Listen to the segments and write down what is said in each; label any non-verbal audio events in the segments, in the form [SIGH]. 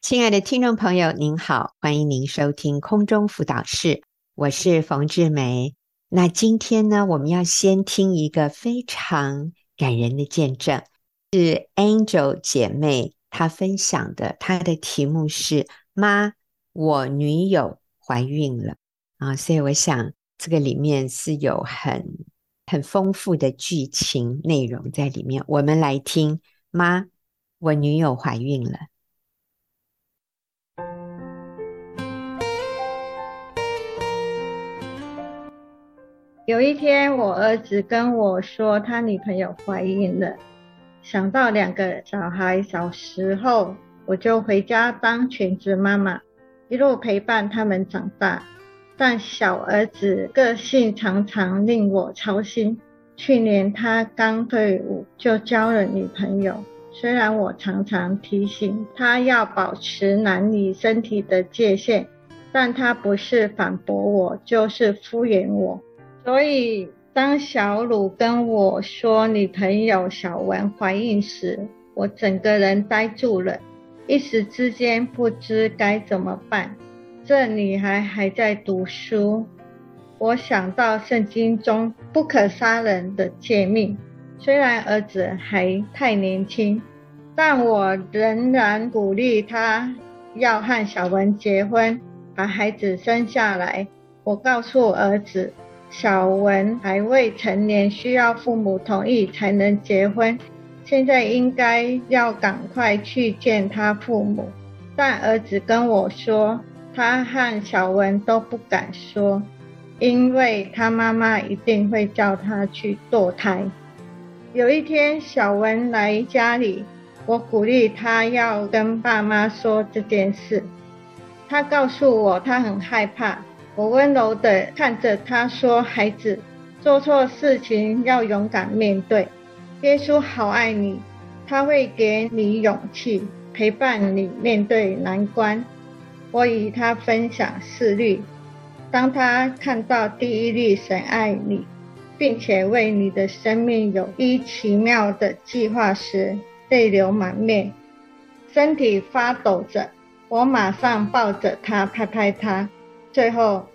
亲爱的听众朋友，您好，欢迎您收听空中辅导室，我是冯志梅。那今天呢，我们要先听一个非常感人的见证，是 Angel 姐妹她分享的，她的题目是“妈，我女友怀孕了”啊，所以我想这个里面是有很很丰富的剧情内容在里面。我们来听“妈，我女友怀孕了”。有一天，我儿子跟我说，他女朋友怀孕了。想到两个小孩小时候，我就回家当全职妈妈，一路陪伴他们长大。但小儿子个性常常令我操心。去年他刚退伍就交了女朋友，虽然我常常提醒他要保持男女身体的界限，但他不是反驳我，就是敷衍我。所以，当小鲁跟我说女朋友小文怀孕时，我整个人呆住了，一时之间不知该怎么办。这女孩还在读书，我想到圣经中不可杀人的诫命，虽然儿子还太年轻，但我仍然鼓励他要和小文结婚，把孩子生下来。我告诉儿子。小文还未成年，需要父母同意才能结婚。现在应该要赶快去见他父母。但儿子跟我说，他和小文都不敢说，因为他妈妈一定会叫他去堕胎。有一天，小文来家里，我鼓励他要跟爸妈说这件事。他告诉我，他很害怕。我温柔地看着他说：“孩子，做错事情要勇敢面对。耶稣好爱你，他会给你勇气，陪伴你面对难关。”我与他分享四律，当他看到第一律“神爱你，并且为你的生命有一奇妙的计划”时，泪流满面，身体发抖着。我马上抱着他，拍拍他。最后，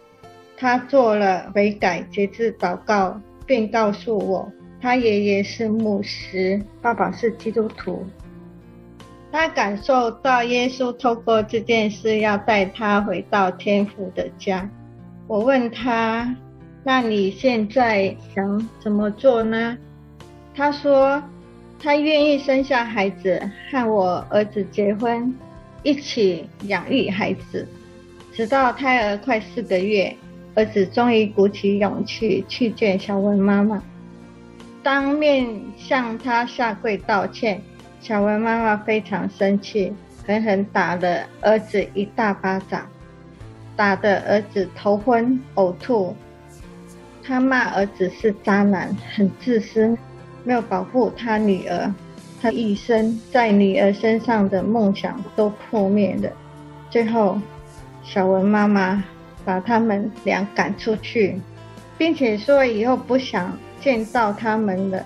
他做了悔改、节制祷告，并告诉我，他爷爷是牧师，爸爸是基督徒。他感受到耶稣透过这件事要带他回到天父的家。我问他：“那你现在想怎么做呢？”他说：“他愿意生下孩子，和我儿子结婚，一起养育孩子。”直到胎儿快四个月，儿子终于鼓起勇气去见小文妈妈，当面向她下跪道歉。小文妈妈非常生气，狠狠打了儿子一大巴掌，打得儿子头昏呕吐。她骂儿子是渣男，很自私，没有保护她女儿，她一生在女儿身上的梦想都破灭了。最后。小文妈妈把他们俩赶出去，并且说以后不想见到他们了。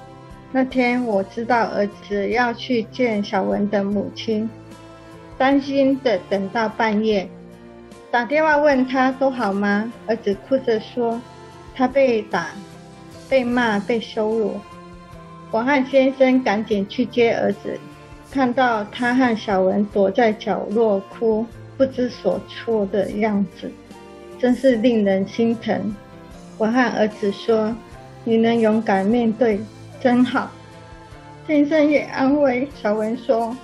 那天我知道儿子要去见小文的母亲，担心的等到半夜，打电话问他都好吗？儿子哭着说他被打、被骂、被羞辱。我和先生赶紧去接儿子，看到他和小文躲在角落哭。不知所措的样子，真是令人心疼。我和儿子说：“你能勇敢面对，真好。”先生也安慰小文说：“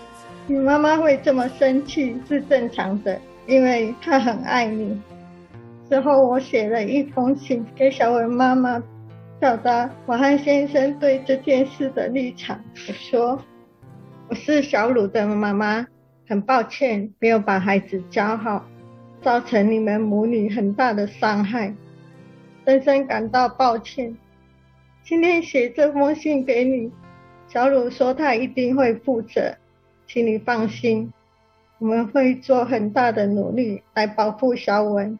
你妈妈会这么生气是正常的，因为她很爱你。”之后，我写了一封信给小文妈妈，表达我和先生对这件事的立场。我说：“我是小鲁的妈妈。”很抱歉，没有把孩子教好，造成你们母女很大的伤害，深深感到抱歉。今天写这封信给你，小鲁说他一定会负责，请你放心，我们会做很大的努力来保护小文，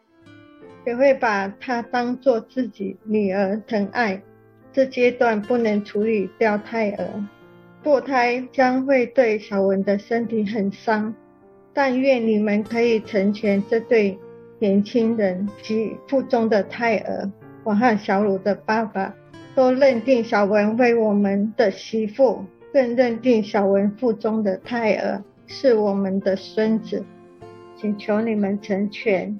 也会把她当做自己女儿疼爱。这阶段不能处理掉胎儿。堕胎将会对小文的身体很伤，但愿你们可以成全这对年轻人及腹中的胎儿。我和小鲁的爸爸都认定小文为我们的媳妇，更认定小文腹中的胎儿是我们的孙子，请求你们成全。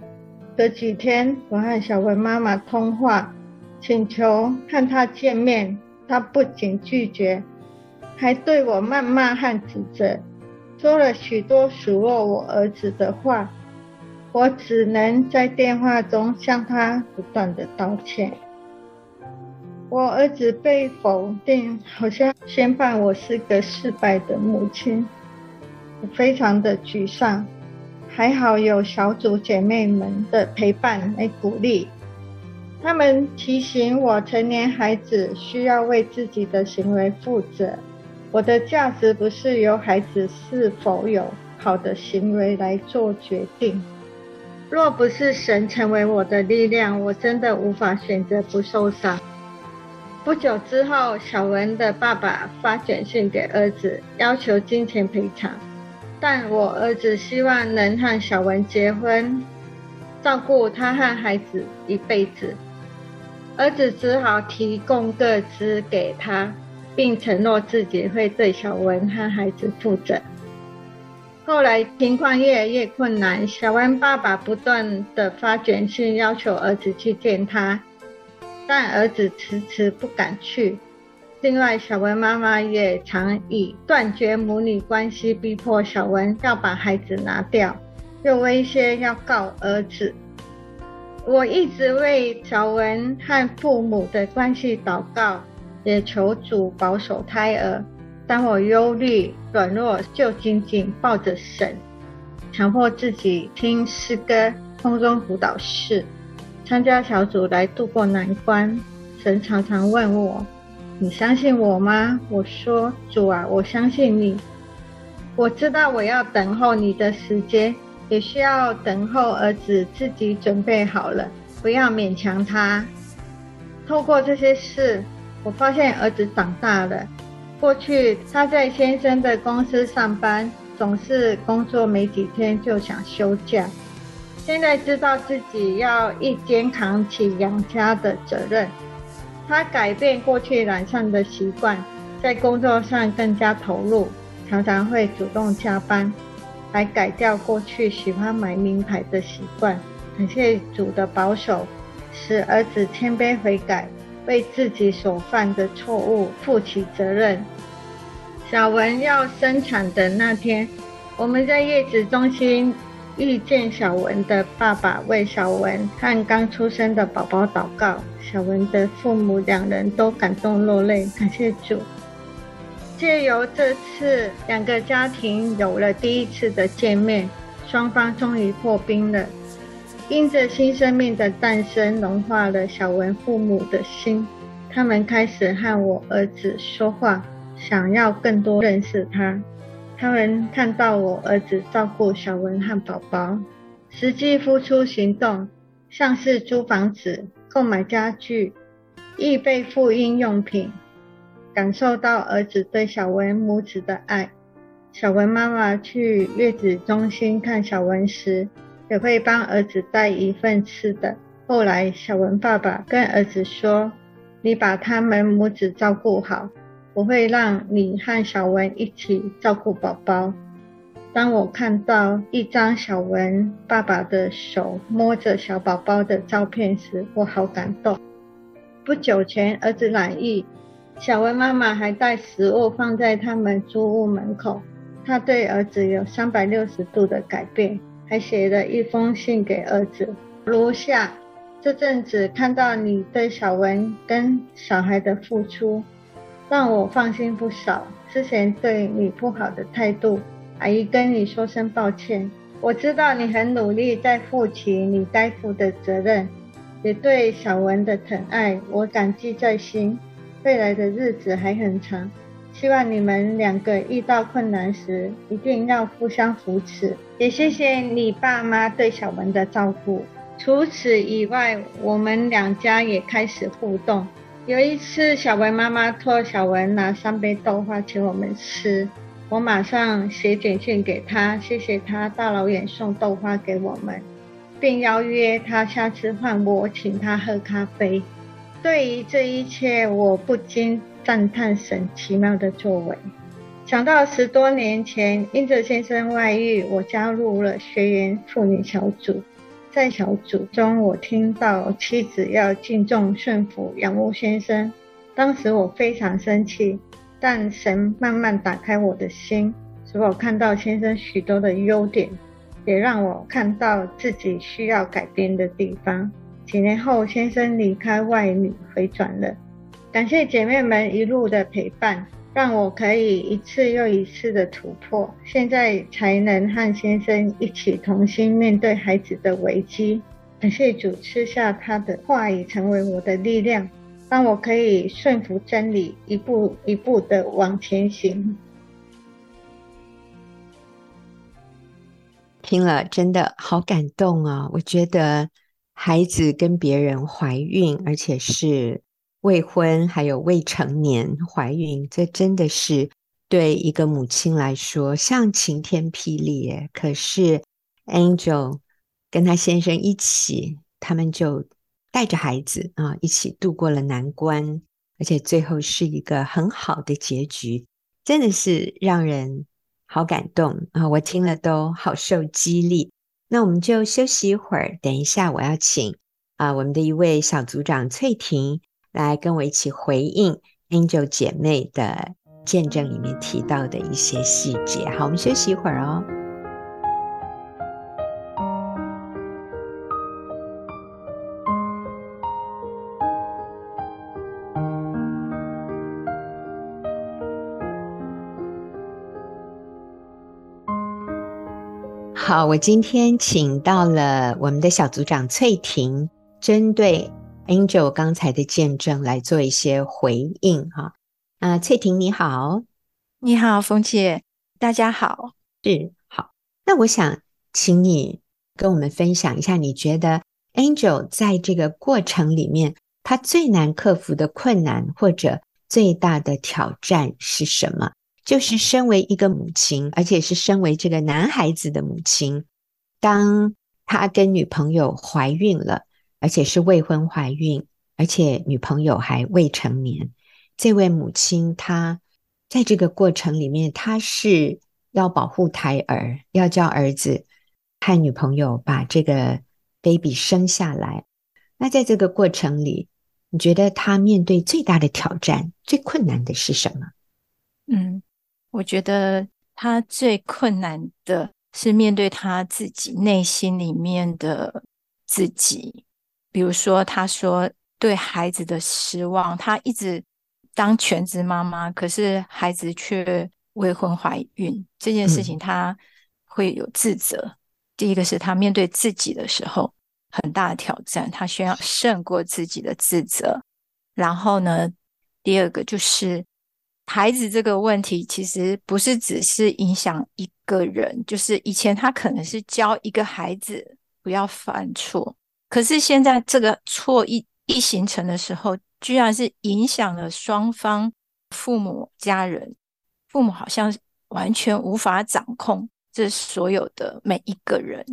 隔几天，我和小文妈妈通话，请求和她见面，她不仅拒绝，还对我谩骂和指责，说了许多数落我儿子的话。我只能在电话中向他不断地道歉。我儿子被否定，好像宣判我是个失败的母亲，我非常的沮丧。还好有小组姐妹们的陪伴来鼓励，他们提醒我，成年孩子需要为自己的行为负责。我的价值不是由孩子是否有好的行为来做决定。若不是神成为我的力量，我真的无法选择不受伤。不久之后，小文的爸爸发简讯给儿子，要求金钱赔偿，但我儿子希望能和小文结婚，照顾他和孩子一辈子。儿子只好提供个资给他，并承诺自己会对小文和孩子负责。后来情况越来越困难，小文爸爸不断地发短信要求儿子去见他。但儿子迟迟不敢去。另外，小文妈妈也常以断绝母女关系逼迫小文要把孩子拿掉，又威胁要告儿子。我一直为小文和父母的关系祷告，也求主保守胎儿。当我忧虑软弱，就紧紧抱着神，强迫自己听诗歌、空中辅导室。参加小组来度过难关，神常常问我：“你相信我吗？”我说：“主啊，我相信你。我知道我要等候你的时间，也需要等候儿子自己准备好了，不要勉强他。”透过这些事，我发现儿子长大了。过去他在先生的公司上班，总是工作没几天就想休假。现在知道自己要一肩扛起养家的责任，他改变过去懒散的习惯，在工作上更加投入，常常会主动加班，还改掉过去喜欢买名牌的习惯。感谢主的保守，使儿子谦卑悔改，为自己所犯的错误负起责任。小文要生产的那天，我们在月子中心。遇见小文的爸爸为小文和刚出生的宝宝祷告，小文的父母两人都感动落泪，感谢主。借由这次两个家庭有了第一次的见面，双方终于破冰了。因着新生命的诞生，融化了小文父母的心，他们开始和我儿子说话，想要更多认识他。他们看到我儿子照顾小文和宝宝，实际付出行动，像是租房子、购买家具、预备妇婴用品，感受到儿子对小文母子的爱。小文妈妈去月子中心看小文时，也会帮儿子带一份吃的。后来，小文爸爸跟儿子说：“你把他们母子照顾好。”我会让你和小文一起照顾宝宝。当我看到一张小文爸爸的手摸着小宝宝的照片时，我好感动。不久前儿子染疫，小文妈妈还带食物放在他们租屋门口。她对儿子有三百六十度的改变，还写了一封信给儿子，如下：这阵子看到你对小文跟小孩的付出。让我放心不少。之前对你不好的态度，阿姨跟你说声抱歉。我知道你很努力在负起你该负的责任，也对小文的疼爱，我感激在心。未来的日子还很长，希望你们两个遇到困难时一定要互相扶持。也谢谢你爸妈对小文的照顾。除此以外，我们两家也开始互动。有一次，小文妈妈托小文拿三杯豆花请我们吃，我马上写简讯给他，谢谢他大老远送豆花给我们，并邀约他下次换我请他喝咖啡。对于这一切，我不禁赞叹神奇妙的作为。想到十多年前，因着先生外遇，我加入了学员妇女小组。在小组中，我听到妻子要敬重、顺服、仰慕先生。当时我非常生气，但神慢慢打开我的心，使我看到先生许多的优点，也让我看到自己需要改变的地方。几年后，先生离开外女回转了，感谢姐妹们一路的陪伴。让我可以一次又一次的突破，现在才能和先生一起同心面对孩子的危机。感谢主赐下他的话语成为我的力量，让我可以顺服真理，一步一步的往前行。听了真的好感动啊！我觉得孩子跟别人怀孕，而且是。未婚还有未成年怀孕，这真的是对一个母亲来说像晴天霹雳。可是 Angel 跟他先生一起，他们就带着孩子啊，一起度过了难关，而且最后是一个很好的结局，真的是让人好感动啊！我听了都好受激励。那我们就休息一会儿，等一下我要请啊我们的一位小组长翠婷。来跟我一起回应 Angel 姐妹的见证里面提到的一些细节。好，我们休息一会儿哦。好，我今天请到了我们的小组长翠婷，针对。Angel 刚才的见证来做一些回应哈啊，翠婷你好，你好，冯姐，大家好，是好。那我想请你跟我们分享一下，你觉得 Angel 在这个过程里面，他最难克服的困难或者最大的挑战是什么？就是身为一个母亲，而且是身为这个男孩子的母亲，当他跟女朋友怀孕了。而且是未婚怀孕，而且女朋友还未成年。这位母亲，她在这个过程里面，她是要保护胎儿，要叫儿子和女朋友把这个 baby 生下来。那在这个过程里，你觉得她面对最大的挑战、最困难的是什么？嗯，我觉得她最困难的是面对她自己内心里面的自己。比如说，他说对孩子的失望，他一直当全职妈妈，可是孩子却未婚怀孕这件事情，他会有自责。嗯。第一个是他面对自己的时候很大的挑战，他需要胜过自己的自责。然后呢，第二个就是孩子这个问题，其实不是只是影响一个人，就是以前他可能是教一个孩子不要犯错。可是现在这个错一一形成的时候，居然是影响了双方父母家人，父母好像完全无法掌控这所有的每一个人，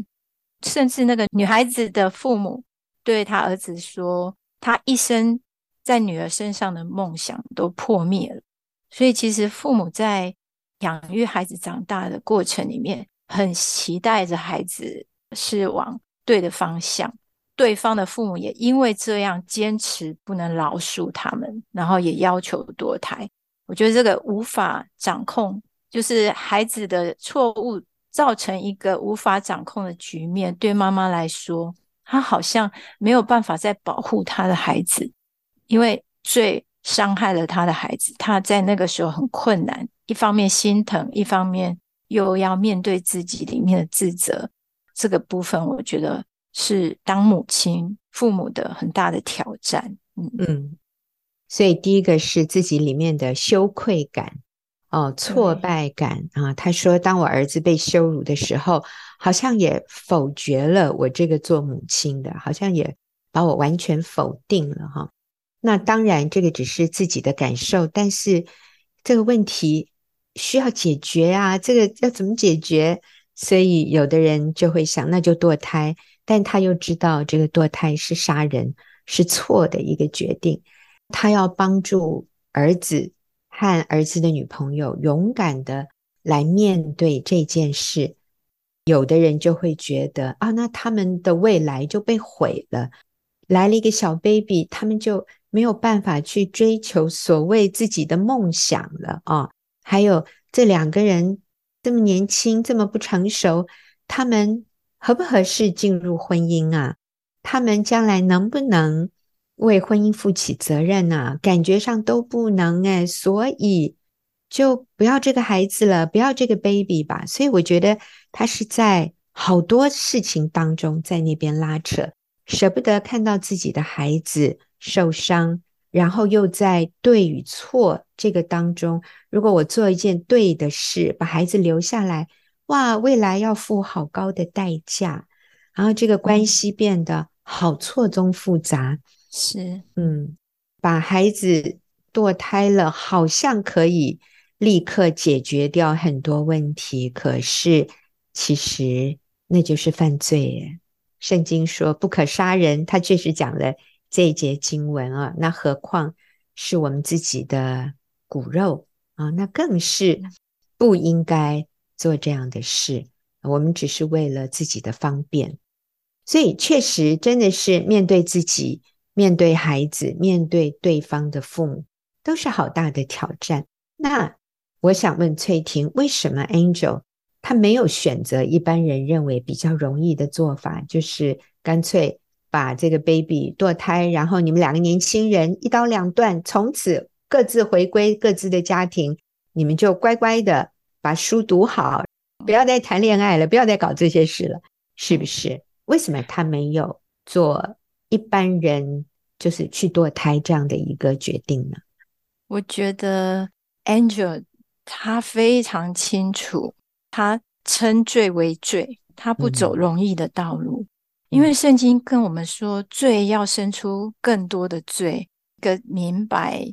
甚至那个女孩子的父母对她儿子说，她一生在女儿身上的梦想都破灭了。所以其实父母在养育孩子长大的过程里面，很期待着孩子是往对的方向。对方的父母也因为这样坚持不能饶恕他们，然后也要求堕胎。我觉得这个无法掌控，就是孩子的错误造成一个无法掌控的局面。对妈妈来说，她好像没有办法再保护她的孩子，因为最伤害了她的孩子。她在那个时候很困难，一方面心疼，一方面又要面对自己里面的自责。这个部分，我觉得。是当母亲、父母的很大的挑战。嗯嗯，所以第一个是自己里面的羞愧感、哦，挫败感啊。他说：“当我儿子被羞辱的时候，好像也否决了我这个做母亲的，好像也把我完全否定了。”哈，那当然，这个只是自己的感受，但是这个问题需要解决啊，这个要怎么解决？所以有的人就会想，那就堕胎，但他又知道这个堕胎是杀人，是错的一个决定。他要帮助儿子和儿子的女朋友勇敢的来面对这件事。有的人就会觉得啊，那他们的未来就被毁了。来了一个小 baby，他们就没有办法去追求所谓自己的梦想了啊。还有这两个人这么年轻，这么不成熟，他们合不合适进入婚姻啊？他们将来能不能为婚姻负起责任啊？感觉上都不能哎，所以。就不要这个孩子了，不要这个 baby 吧。所以我觉得他是在好多事情当中在那边拉扯，舍不得看到自己的孩子受伤，然后又在对与错这个当中，如果我做一件对的事，把孩子留下来，哇，未来要付好高的代价，然后这个关系变得好错综复杂。是，嗯，把孩子堕胎了，好像可以。立刻解决掉很多问题，可是其实那就是犯罪。圣经说不可杀人，他确实讲了这一节经文啊，那何况是我们自己的骨肉啊，那更是不应该做这样的事。我们只是为了自己的方便，所以确实真的是面对自己、面对孩子、面对对方的父母，都是好大的挑战。那。我想问翠婷，为什么 Angel 他没有选择一般人认为比较容易的做法，就是干脆把这个 baby 堕胎，然后你们两个年轻人一刀两断，从此各自回归各自的家庭，你们就乖乖的把书读好，不要再谈恋爱了，不要再搞这些事了，是不是？为什么他没有做一般人就是去堕胎这样的一个决定呢？我觉得 Angel。他非常清楚，他称罪为罪，他不走容易的道路，嗯、因为圣经跟我们说，罪要生出更多的罪。一个明白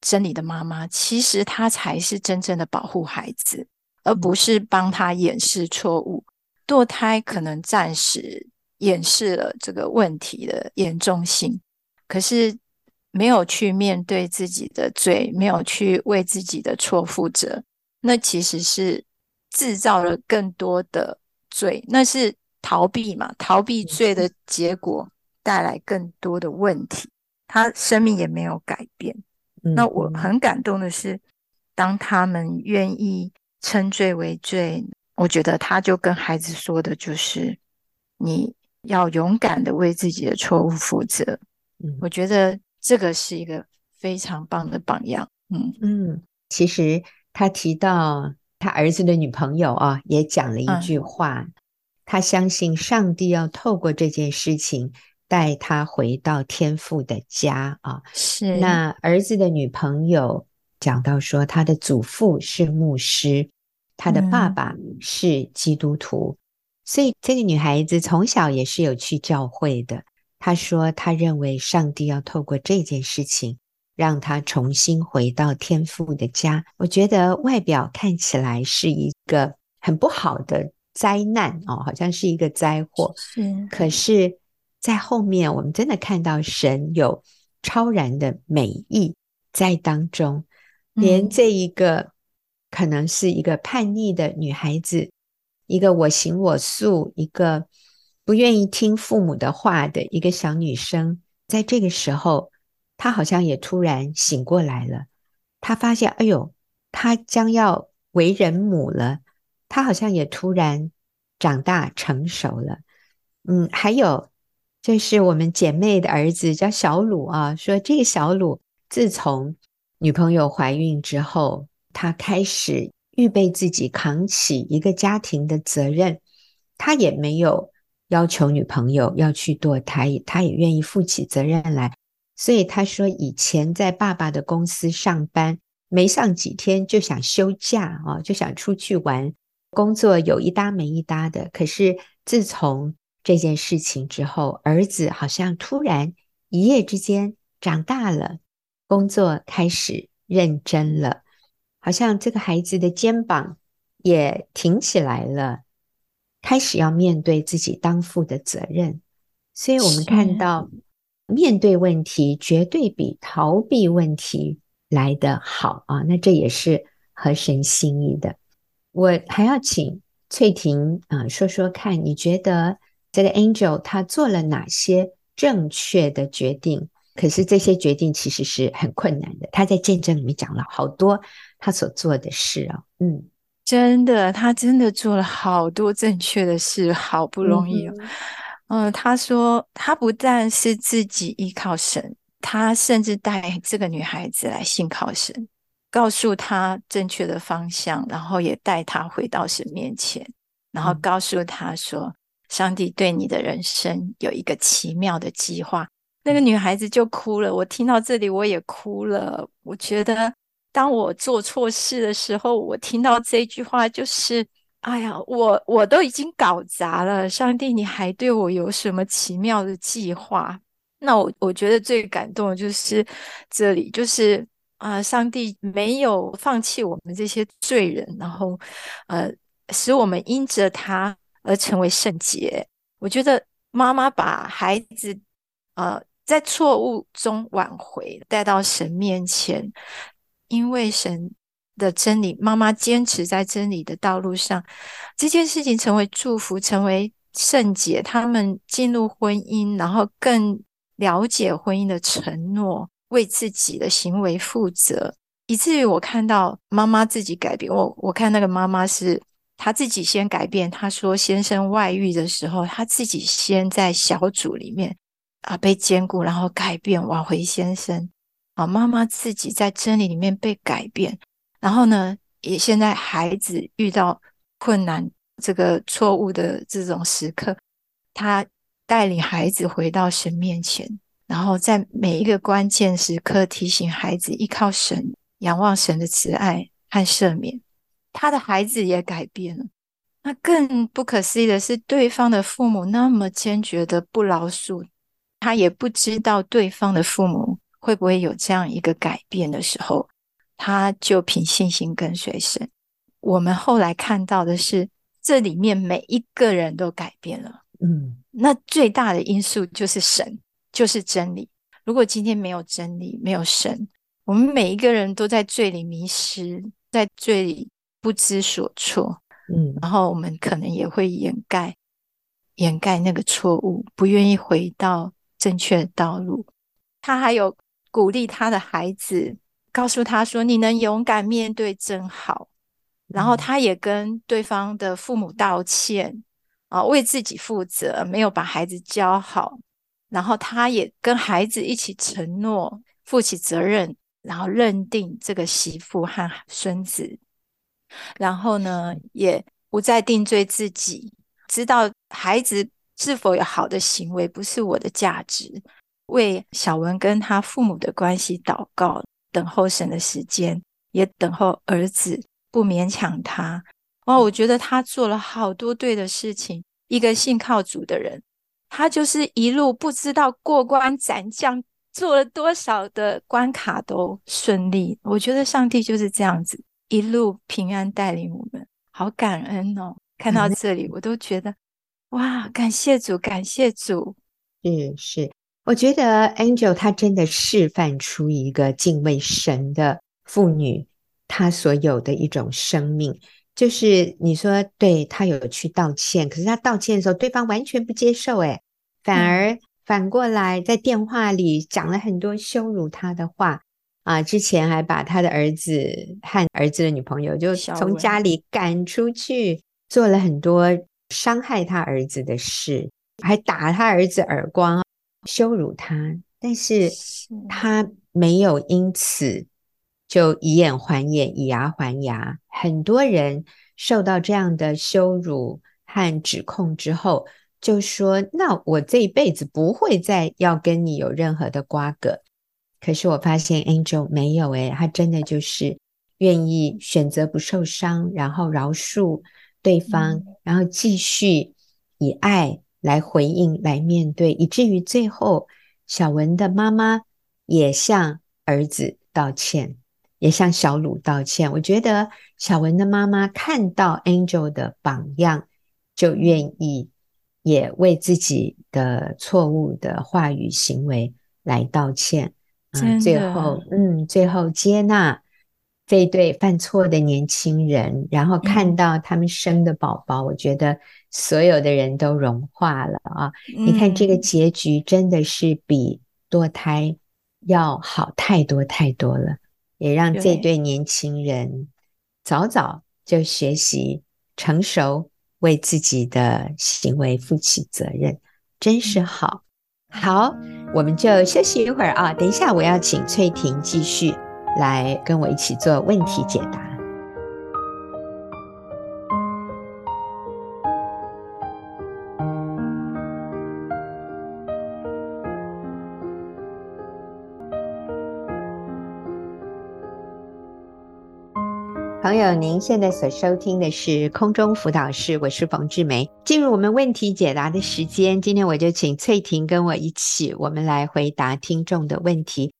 真理的妈妈，其实她才是真正的保护孩子，而不是帮他掩饰错误。堕胎可能暂时掩饰了这个问题的严重性，可是。没有去面对自己的罪，没有去为自己的错负责，那其实是制造了更多的罪，那是逃避嘛？逃避罪的结果带来更多的问题，他生命也没有改变。那我很感动的是，当他们愿意称罪为罪，我觉得他就跟孩子说的就是：你要勇敢的为自己的错误负责。嗯我觉得。这个是一个非常棒的榜样，嗯嗯，其实他提到他儿子的女朋友啊，也讲了一句话，嗯、他相信上帝要透过这件事情带他回到天父的家啊。是，那儿子的女朋友讲到说，他的祖父是牧师，他的爸爸是基督徒，嗯、所以这个女孩子从小也是有去教会的。她说：“她认为上帝要透过这件事情，让她重新回到天父的家。我觉得外表看起来是一个很不好的灾难哦，好像是一个灾祸。是，可是，在后面我们真的看到神有超然的美意在当中，连这一个可能是一个叛逆的女孩子，一个我行我素，一个。”不愿意听父母的话的一个小女生，在这个时候，她好像也突然醒过来了。她发现，哎呦，她将要为人母了。她好像也突然长大成熟了。嗯，还有这是我们姐妹的儿子叫小鲁啊，说这个小鲁自从女朋友怀孕之后，他开始预备自己扛起一个家庭的责任，他也没有。要求女朋友要去堕胎，他也愿意负起责任来。所以他说，以前在爸爸的公司上班，没上几天就想休假啊，就想出去玩，工作有一搭没一搭的。可是自从这件事情之后，儿子好像突然一夜之间长大了，工作开始认真了。好像这个孩子的肩膀也挺起来了，开始要面对自己当负的责任。所以我们看到，面对问题绝对比逃避问题来得好啊！那这也是合神心意的。我还要请翠婷啊说说看，你觉得这个 Angel 他做了哪些正确的决定？可是这些决定其实是很困难的。他在见证里面讲了好多他所做的事啊，嗯，真的，他真的做了好多正确的事，好不容易哦。嗯，嗯，他说他不但是自己依靠神，他甚至带这个女孩子来信靠神，告诉她正确的方向，然后也带她回到神面前，然后告诉她说，嗯，上帝对你的人生有一个奇妙的计划。那个女孩子就哭了，我听到这里我也哭了。我觉得当我做错事的时候，我听到这句话就是：哎呀，我我都已经搞砸了，上帝你还对我有什么奇妙的计划？那我我觉得最感动的就是这里，就是啊、呃，上帝没有放弃我们这些罪人，然后呃，使我们因着他而成为圣洁。我觉得妈妈把孩子呃。在错误中挽回，带到神面前，因为神的真理，妈妈坚持在真理的道路上，这件事情成为祝福，成为圣洁。他们进入婚姻，然后更了解婚姻的承诺，为自己的行为负责，以至于我看到妈妈自己改变。我我看那个妈妈是她自己先改变。她说先生外遇的时候，她自己先在小组里面。啊，被坚固，然后改变，挽回先生。啊，妈妈自己在真理里面被改变，然后呢，也现在孩子遇到困难，这个错误的这种时刻，他带领孩子回到神面前，然后在每一个关键时刻提醒孩子依靠神，仰望神的慈爱和赦免。他的孩子也改变了。那更不可思议的是，对方的父母那么坚决的不饶恕。他也不知道对方的父母会不会有这样一个改变的时候，他就凭信心跟随神。我们后来看到的是，这里面每一个人都改变了。嗯，那最大的因素就是神，就是真理。如果今天没有真理，没有神，我们每一个人都在罪里迷失，在罪里不知所措。嗯，然后我们可能也会掩盖，掩盖那个错误，不愿意回到。正确的道路，他还有鼓励他的孩子，告诉他说：“你能勇敢面对真好。”然后他也跟对方的父母道歉啊，为自己负责，没有把孩子教好。然后他也跟孩子一起承诺，负起责任，然后认定这个媳妇和孙子。然后呢，也不再定罪自己，知道孩子。是否有好的行为不是我的价值，为小文跟他父母的关系祷告，等候神的时间，也等候儿子，不勉强他。哇，我觉得他做了好多对的事情。一个信靠主的人，他就是一路不知道过关斩将，做了多少的关卡都顺利。我觉得上帝就是这样子，一路平安带领我们，好感恩哦。看到这里，我都觉得。哇，感谢主，感谢主。是是，我觉得 Angel 她真的示范出一个敬畏神的妇女，她所有的一种生命。就是你说，对，她有去道歉，可是她道歉的时候，对方完全不接受，诶，反而反过来在电话里讲了很多羞辱她的话啊。之前还把她的儿子和儿子的女朋友就从家里赶出去，做了很多。伤害他儿子的事，还打他儿子耳光，羞辱他，但是他没有因此就以眼还眼，以牙还牙。很多人受到这样的羞辱和指控之后，就说：“那我这一辈子不会再要跟你有任何的瓜葛。”可是我发现 Angel 没有，诶，他真的就是愿意选择不受伤，然后饶恕。对方，然后继续以爱来回应、来面对，以至于最后，小文的妈妈也向儿子道歉。也向小鲁道歉。我觉得小文的妈妈看到 Angel 的榜样，就愿意也为自己的错误的话语行为来道歉。嗯，最后，嗯，最后接纳。这对犯错的年轻人，然后看到他们生的宝宝，嗯、我觉得所有的人都融化了啊！嗯、你看这个结局真的是比堕胎要好太多太多了，也让这对年轻人早早就学习成熟，为自己的行为负起责任，真是好。好，我们就休息一会儿啊！等一下我要请翠婷继续。来跟我一起做问题解答。朋友，您现在所收听的是空中辅导室，我是冯志梅。进入我们问题解答的时间，今天我就请翠婷跟我一起，我们来回答听众的问题。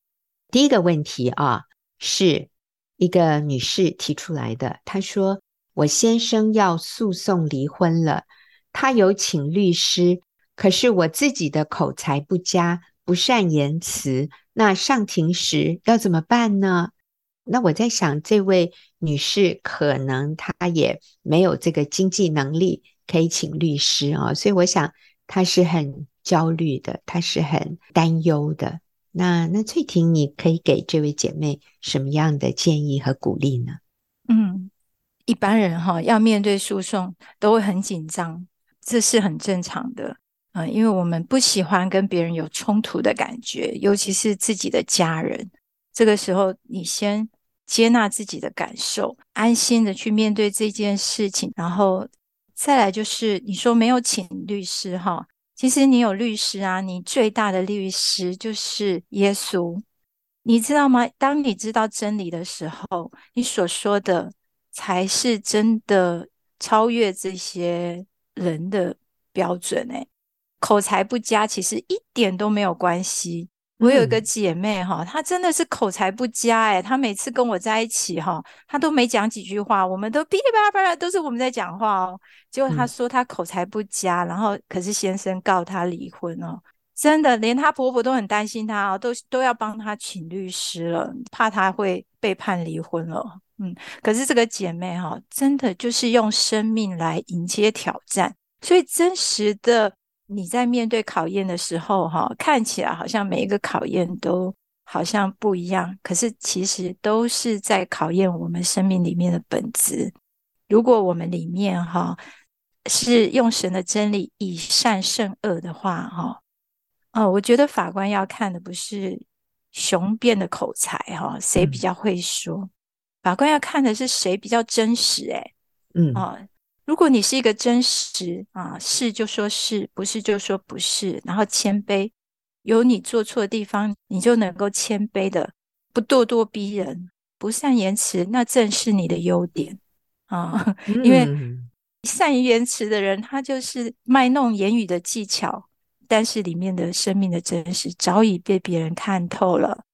第一个问题啊。是一个女士提出来的。她说：“我先生要诉讼离婚了，他有请律师，可是我自己的口才不佳，不善言辞，那上庭时要怎么办呢？”那我在想，这位女士可能她也没有这个经济能力可以请律师啊，所以我想她是很焦虑的，她是很担忧的。那那翠婷，你可以给这位姐妹什么样的建议和鼓励呢？嗯，一般人哈要面对诉讼都会很紧张，这是很正常的。嗯，因为我们不喜欢跟别人有冲突的感觉，尤其是自己的家人。这个时候，你先接纳自己的感受，安心的去面对这件事情，然后再来就是你说没有请律师哈。其实你有律师啊，你最大的律师就是耶稣，你知道吗？当你知道真理的时候，你所说的才是真的超越这些人的标准。诶，口才不佳，其实一点都没有关系。我有一个姐妹哈，她真的是口才不佳诶，她每次跟我在一起哈，她都没讲几句话，我们都噼里啪啦啪啦都是我们在讲话哦。结果她说她口才不佳，然后可是先生告她离婚哦，真的连她婆婆都很担心她哦，都都要帮她请律师了，怕她会被判离婚了。嗯，可是这个姐妹哈，真的就是用生命来迎接挑战，所以真实的。你在面对考验的时候，哈，看起来好像每一个考验都好像不一样，可是其实都是在考验我们生命里面的本质。如果我们里面哈是用神的真理以善胜恶的话，哈，哦，我觉得法官要看的不是雄辩的口才，哈，谁比较会说，嗯、法官要看的是谁比较真实，哎，嗯，哦。如果你是一个真实啊，是就说是，不是就说不是，然后谦卑，有你做错的地方，你就能够谦卑的，不咄咄逼人，不善言辞，那正是你的优点啊。因为善于言辞的人，他就是卖弄言语的技巧，但是里面的生命的真实早已被别人看透了。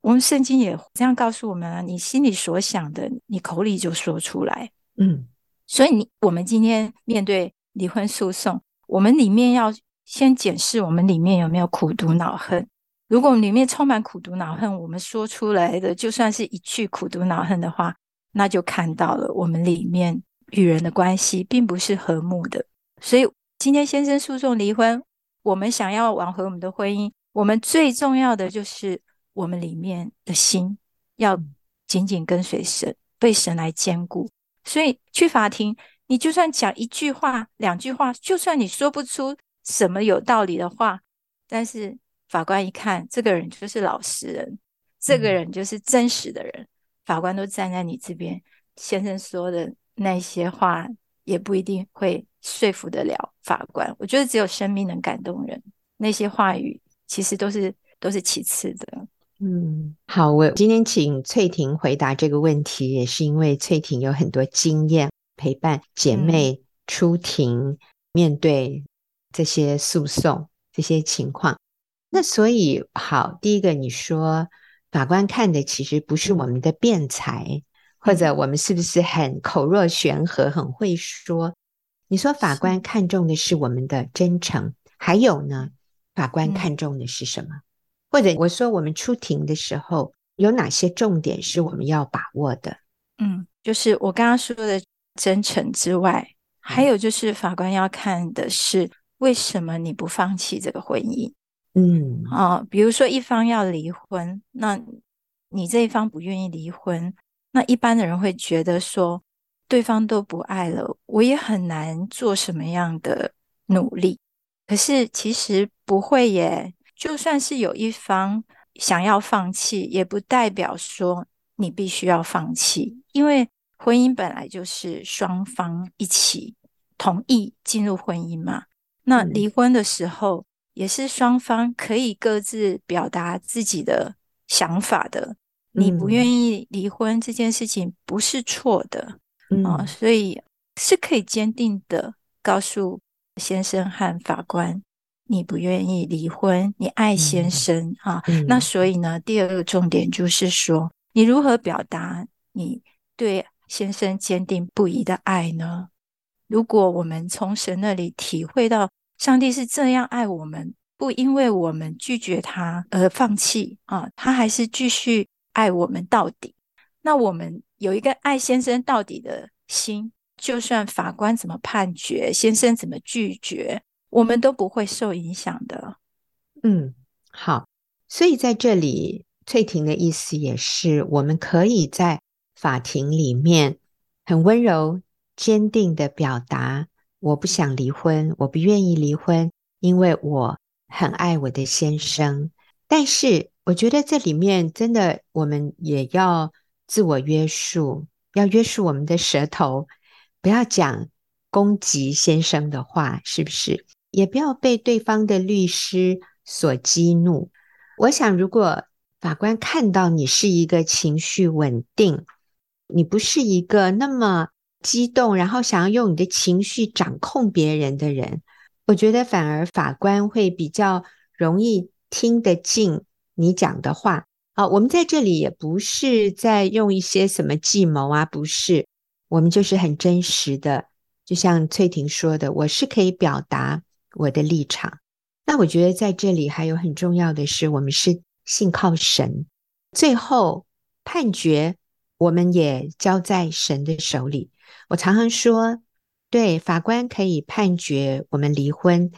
我们圣经也这样告诉我们啊，你心里所想的，你口里就说出来。嗯。所以你，我们今天面对离婚诉讼，我们里面要先检视我们里面有没有苦毒恼恨。如果我们里面充满苦毒恼恨，我们说出来的就算是一句苦毒恼恨的话，那就看到了我们里面与人的关系并不是和睦的。所以，今天先生诉讼离婚，我们想要挽回我们的婚姻，我们最重要的就是我们里面的心要紧紧跟随神，被神来坚固。所以去法庭，你就算讲一句话、两句话，就算你说不出什么有道理的话，但是法官一看，这个人就是老实人，这个人就是真实的人，嗯、法官都站在你这边。先生说的那些话，也不一定会说服得了法官。我觉得只有生命能感动人，那些话语其实都是都是其次的。嗯，好，我今天请翠婷回答这个问题，也是因为翠婷有很多经验陪伴姐妹出庭面对这些诉讼这些情况。那所以好，第一个你说法官看的其实不是我们的辩才，或者我们是不是很口若悬河、很会说。你说法官看重的是我们的真诚，还有呢？法官看重的是什么？或者我说我们出庭的时候有哪些重点是我们要把握的？嗯，就是我刚刚说的真诚之外，还有就是法官要看的是为什么你不放弃这个婚姻？嗯啊、哦，比如说一方要离婚，那你这一方不愿意离婚，那一般的人会觉得说对方都不爱了，我也很难做什么样的努力。可是其实不会耶，就算是有一方想要放弃，也不代表说你必须要放弃，因为婚姻本来就是双方一起同意进入婚姻嘛。那离婚的时候，也是双方可以各自表达自己的想法的。你不愿意离婚这件事情不是错的啊，所以是可以坚定的告诉。先生和法官，你不愿意离婚，你爱先生、嗯、啊、嗯？那所以呢，第二个重点就是说，你如何表达你对先生坚定不移的爱呢？如果我们从神那里体会到上帝是这样爱我们，不因为我们拒绝他而放弃啊，他还是继续爱我们到底。那我们有一个爱先生到底的心。就算法官怎么判决，先生怎么拒绝，我们都不会受影响的。嗯，好。所以在这里，翠婷的意思也是，我们可以在法庭里面很温柔、坚定的表达：我不想离婚，我不愿意离婚，因为我很爱我的先生。但是，我觉得这里面真的，我们也要自我约束，要约束我们的舌头。不要讲攻击先生的话，是不是？也不要被对方的律师所激怒。我想，如果法官看到你是一个情绪稳定，你不是一个那么激动，然后想要用你的情绪掌控别人的人，我觉得反而法官会比较容易听得进你讲的话。啊，我们在这里也不是在用一些什么计谋啊，不是。我们就是很真实的，就像翠婷说的，我是可以表达我的立场。那我觉得在这里还有很重要的是，我们是信靠神。最后判决，我们也交在神的手里。我常常说，对，法官可以判决我们离婚，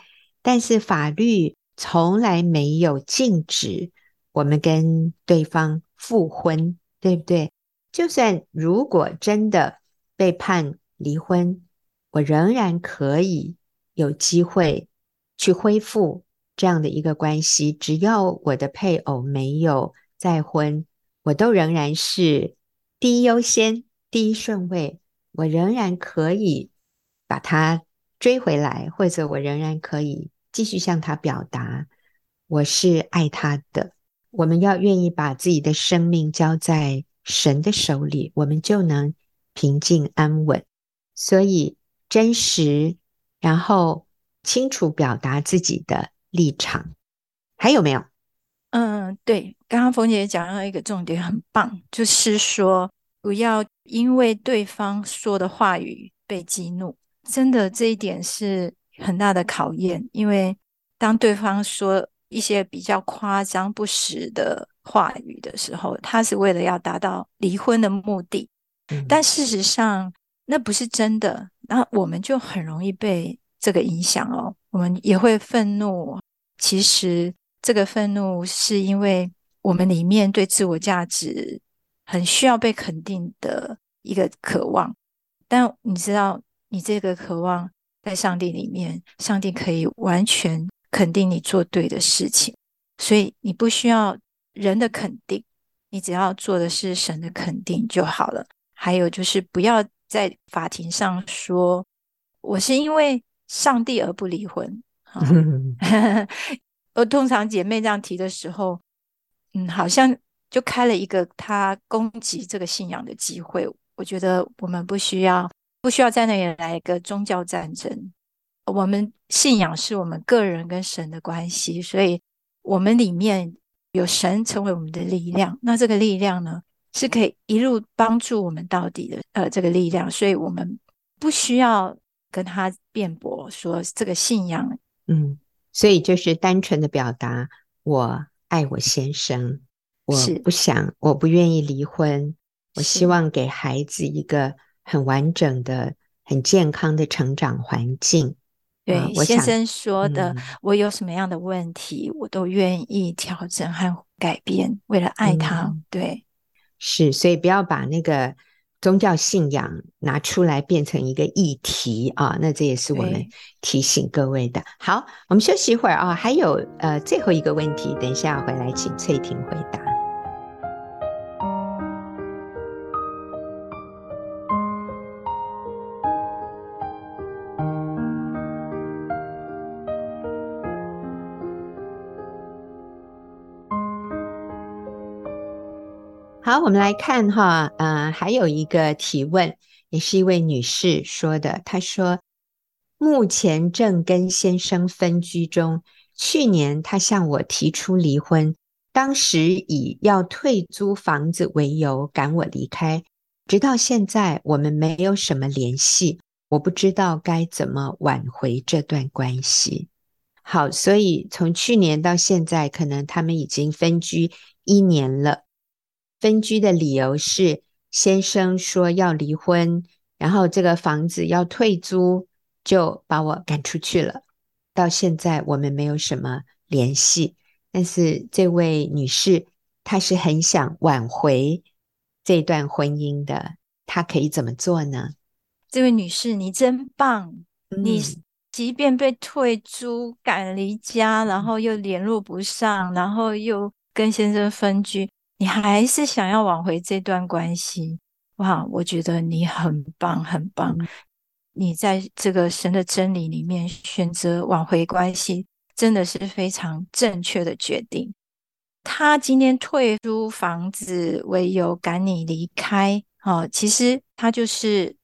但是法律从来没有禁止我们跟对方复婚，对不对？就算如果真的。被判离婚，我仍然可以有机会去恢复这样的一个关系。只要我的配偶没有再婚，我都仍然是第一优先、第一顺位。我仍然可以把他追回来，或者我仍然可以继续向他表达我是爱他的。我们要愿意把自己的生命交在神的手里，我们就能。平静安稳，所以真实，然后清楚表达自己的立场，还有没有？嗯，对，刚刚冯姐讲到一个重点，很棒，就是说不要因为对方说的话语被激怒，真的这一点是很大的考验，因为当对方说一些比较夸张不实的话语的时候，他是为了要达到离婚的目的。但事实上，那不是真的。那我们就很容易被这个影响哦。我们也会愤怒。其实，这个愤怒是因为我们里面对自我价值很需要被肯定的一个渴望。但你知道，你这个渴望在上帝里面，上帝可以完全肯定你做对的事情，所以你不需要人的肯定，你只要做的是神的肯定就好了。还有就是，不要在法庭上说我是因为上帝而不离婚。[LAUGHS] 我通常姐妹这样提的时候，嗯，好像就开了一个他攻击这个信仰的机会。我觉得我们不需要，不需要在那里来一个宗教战争。我们信仰是我们个人跟神的关系，所以我们里面有神成为我们的力量，那这个力量呢，是可以一路帮助我们到底的。呃，这个力量，所以我们不需要跟他辩驳说这个信仰。嗯，所以就是单纯的表达，我爱我先生，我不想，我不愿意离婚，我希望给孩子一个很完整的、很健康的成长环境。对，啊、先生说的、嗯，我有什么样的问题，我都愿意调整和改变，为了爱他。嗯、对，是，所以不要把那个宗教信仰拿出来变成一个议题啊。那这也是我们提醒各位的。好，我们休息一会儿啊，还有呃最后一个问题，等一下回来请翠婷回答。好，我们来看哈，呃，还有一个提问，也是一位女士说的。她说，目前正跟先生分居中，去年她向我提出离婚，当时以要退租房子为由赶我离开，直到现在我们没有什么联系，我不知道该怎么挽回这段关系。好，所以从去年到现在，可能他们已经分居一年了。分居的理由是先生说要离婚，然后这个房子要退租，就把我赶出去了。到现在我们没有什么联系，但是这位女士她是很想挽回这段婚姻的，她可以怎么做呢？这位女士，你真棒！嗯、你即便被退租、赶离家，然后又联络不上，然后又跟先生分居。你还是想要挽回这段关系，哇！我觉得你很棒，很棒。你在这个神的真理里面选择挽回关系，真的是非常正确的决定。他今天退租房子为由赶你离开，哦，其实他就是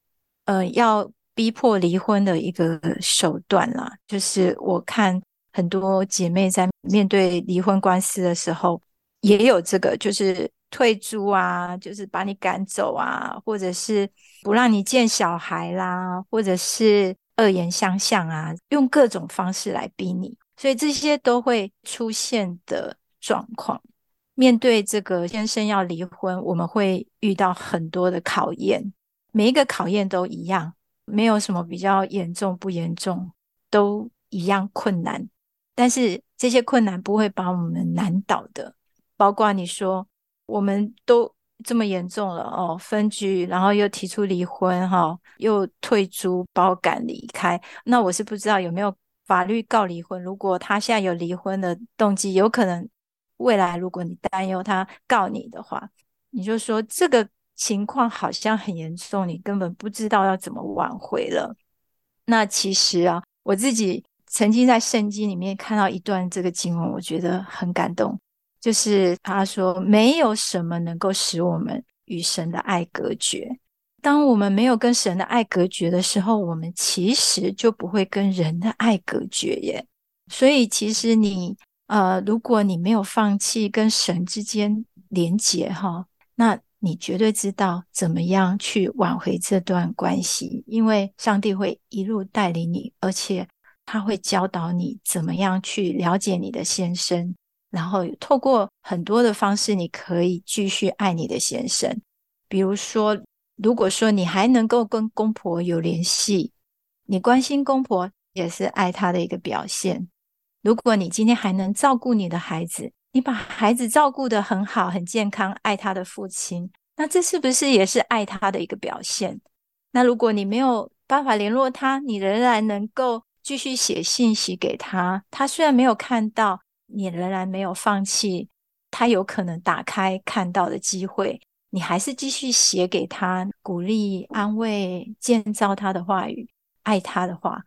呃要逼迫离婚的一个手段啦。就是我看很多姐妹在面对离婚官司的时候。也有这个，就是退租啊，就是把你赶走啊，或者是不让你见小孩啦，或者是恶言相向啊，用各种方式来逼你，所以这些都会出现的状况。面对这个先生要离婚，我们会遇到很多的考验，每一个考验都一样，没有什么比较严重不严重，都一样困难。但是这些困难不会把我们难倒的。包括你说，我们都这么严重了哦，分居，然后又提出离婚，哈，又退租，把我赶离开。那我是不知道有没有法律告离婚。如果他现在有离婚的动机，有可能未来如果你担忧他告你的话，你就说这个情况好像很严重，你根本不知道要怎么挽回了。那其实啊，我自己曾经在圣经里面看到一段这个经文，我觉得很感动。就是他说，没有什么能够使我们与神的爱隔绝。当我们没有跟神的爱隔绝的时候，我们其实就不会跟人的爱隔绝耶。所以，其实你呃，如果你没有放弃跟神之间连结哈，那你绝对知道怎么样去挽回这段关系，因为上帝会一路带领你，而且他会教导你怎么样去了解你的先生。然后透过很多的方式，你可以继续爱你的先生。比如说，如果说你还能够跟公婆有联系，你关心公婆也是爱他的一个表现。如果你今天还能照顾你的孩子，你把孩子照顾得很好、很健康，爱他的父亲，那这是不是也是爱他的一个表现？那如果你没有办法联络他，你仍然能够继续写信息给他，他虽然没有看到。你仍然没有放弃，他有可能打开看到的机会，你还是继续写给他，鼓励、安慰、建造他的话语，爱他的话，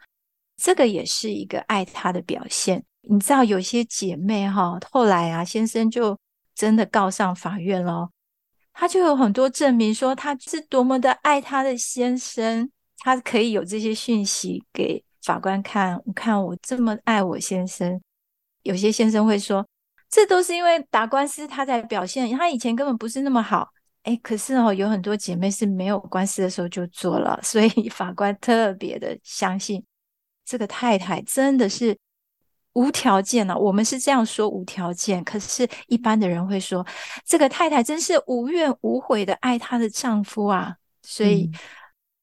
这个也是一个爱他的表现。你知道，有些姐妹哈，后来啊，先生就真的告上法院了，他就有很多证明说他是多么的爱他的先生，他可以有这些讯息给法官看，我看我这么爱我先生。有些先生会说：“这都是因为打官司他在表现，他以前根本不是那么好。哎，可是哦，有很多姐妹是没有官司的时候就做了，所以 [LAUGHS] 法官特别的相信这个太太真的是无条件了、啊。我们是这样说无条件，可是一般的人会说这个太太真是无怨无悔的爱她的丈夫啊，所以、嗯、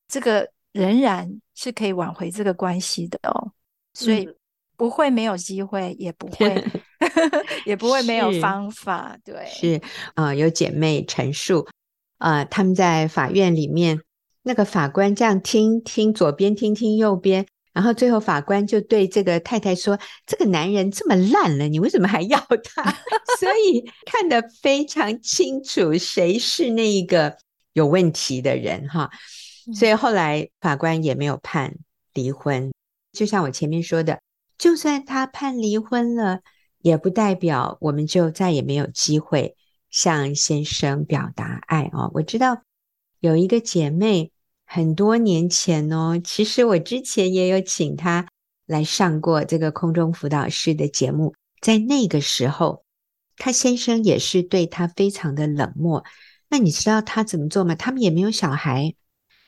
这个仍然是可以挽回这个关系的哦，所以不会没有机会，也不会。[LAUGHS] 也不会没有方法，是对，是啊、呃，有姐妹陈述啊、呃，他们在法院里面，那个法官这样听听左边，听听右边，然后最后法官就对这个太太说：“这个男人这么烂了，你为什么还要他？” [LAUGHS] 所以看得非常清楚，谁是那一个有问题的人哈。所以后来法官也没有判离婚，就像我前面说的，就算他判离婚了。也不代表我们就再也没有机会向先生表达爱哦。我知道有一个姐妹很多年前哦，其实我之前也有请她来上过这个空中辅导室的节目，在那个时候，她先生也是对她非常的冷漠。那你知道她怎么做吗？他们也没有小孩，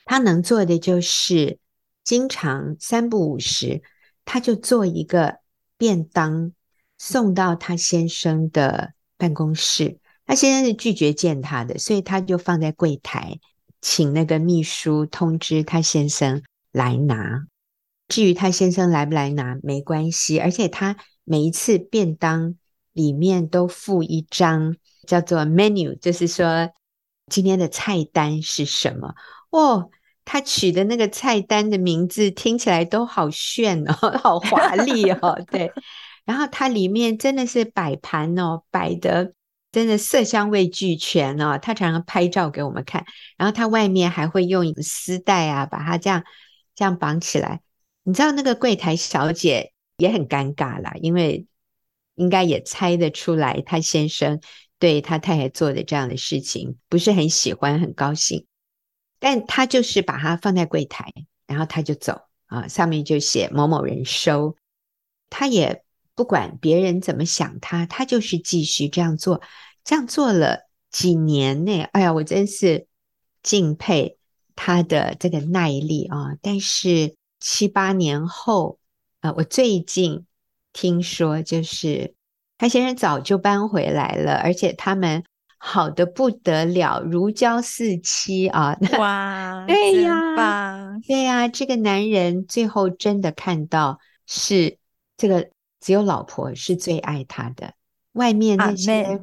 她能做的就是经常三不五时，她就做一个便当。送到他先生的办公室，他先生是拒绝见他的，所以他就放在柜台，请那个秘书通知他先生来拿。至于他先生来不来拿没关系，而且他每一次便当里面都附一张叫做 menu，就是说今天的菜单是什么。哦，他取的那个菜单的名字听起来都好炫哦，[LAUGHS] 好华丽哦，对。然后它里面真的是摆盘哦，摆的真的色香味俱全哦。他常常拍照给我们看，然后他外面还会用一个丝带啊，把它这样这样绑起来。你知道那个柜台小姐也很尴尬啦，因为应该也猜得出来，他先生对他太太做的这样的事情不是很喜欢，很高兴。但他就是把它放在柜台，然后他就走啊，上面就写某某人收，他也。不管别人怎么想他，他就是继续这样做，这样做了几年呢？哎呀，我真是敬佩他的这个耐力啊！但是七八年后啊，我最近听说，就是他先生早就搬回来了，而且他们好的不得了，如胶似漆啊！[LAUGHS] 哇，对呀，对呀，这个男人最后真的看到是这个。只有老婆是最爱他的，外面那些.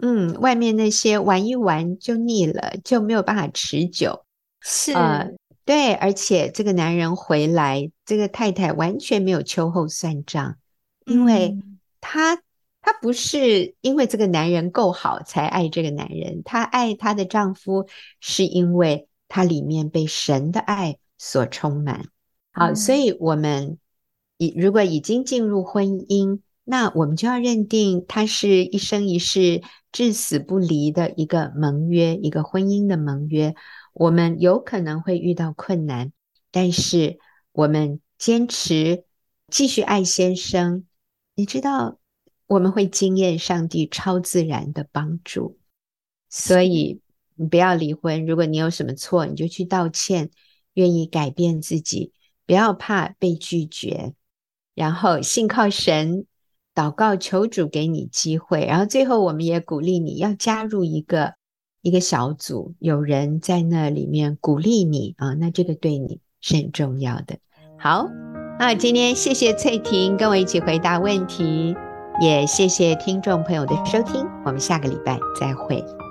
嗯，外面那些玩一玩就腻了，就没有办法持久。是，呃，对，而且这个男人回来，这个太太完全没有秋后算账，因为她，她不是因为这个男人够好才爱这个男人，她爱她的丈夫是因为她里面被神的爱所充满。好，嗯，所以我们已。如果已经进入婚姻，那我们就要认定它是一生一世、至死不离的一个盟约，一个婚姻的盟约。我们有可能会遇到困难，但是我们坚持继续爱先生。你知道，我们会经验上帝超自然的帮助。所以，你不要离婚。如果你有什么错，你就去道歉，愿意改变自己，不要怕被拒绝。然后信靠神，祷告求主给你机会。然后最后，我们也鼓励你要加入一个一个小组，有人在那里面鼓励你啊，那这个对你是很重要的。好，那今天谢谢翠婷跟我一起回答问题，也谢谢听众朋友的收听，我们下个礼拜再会。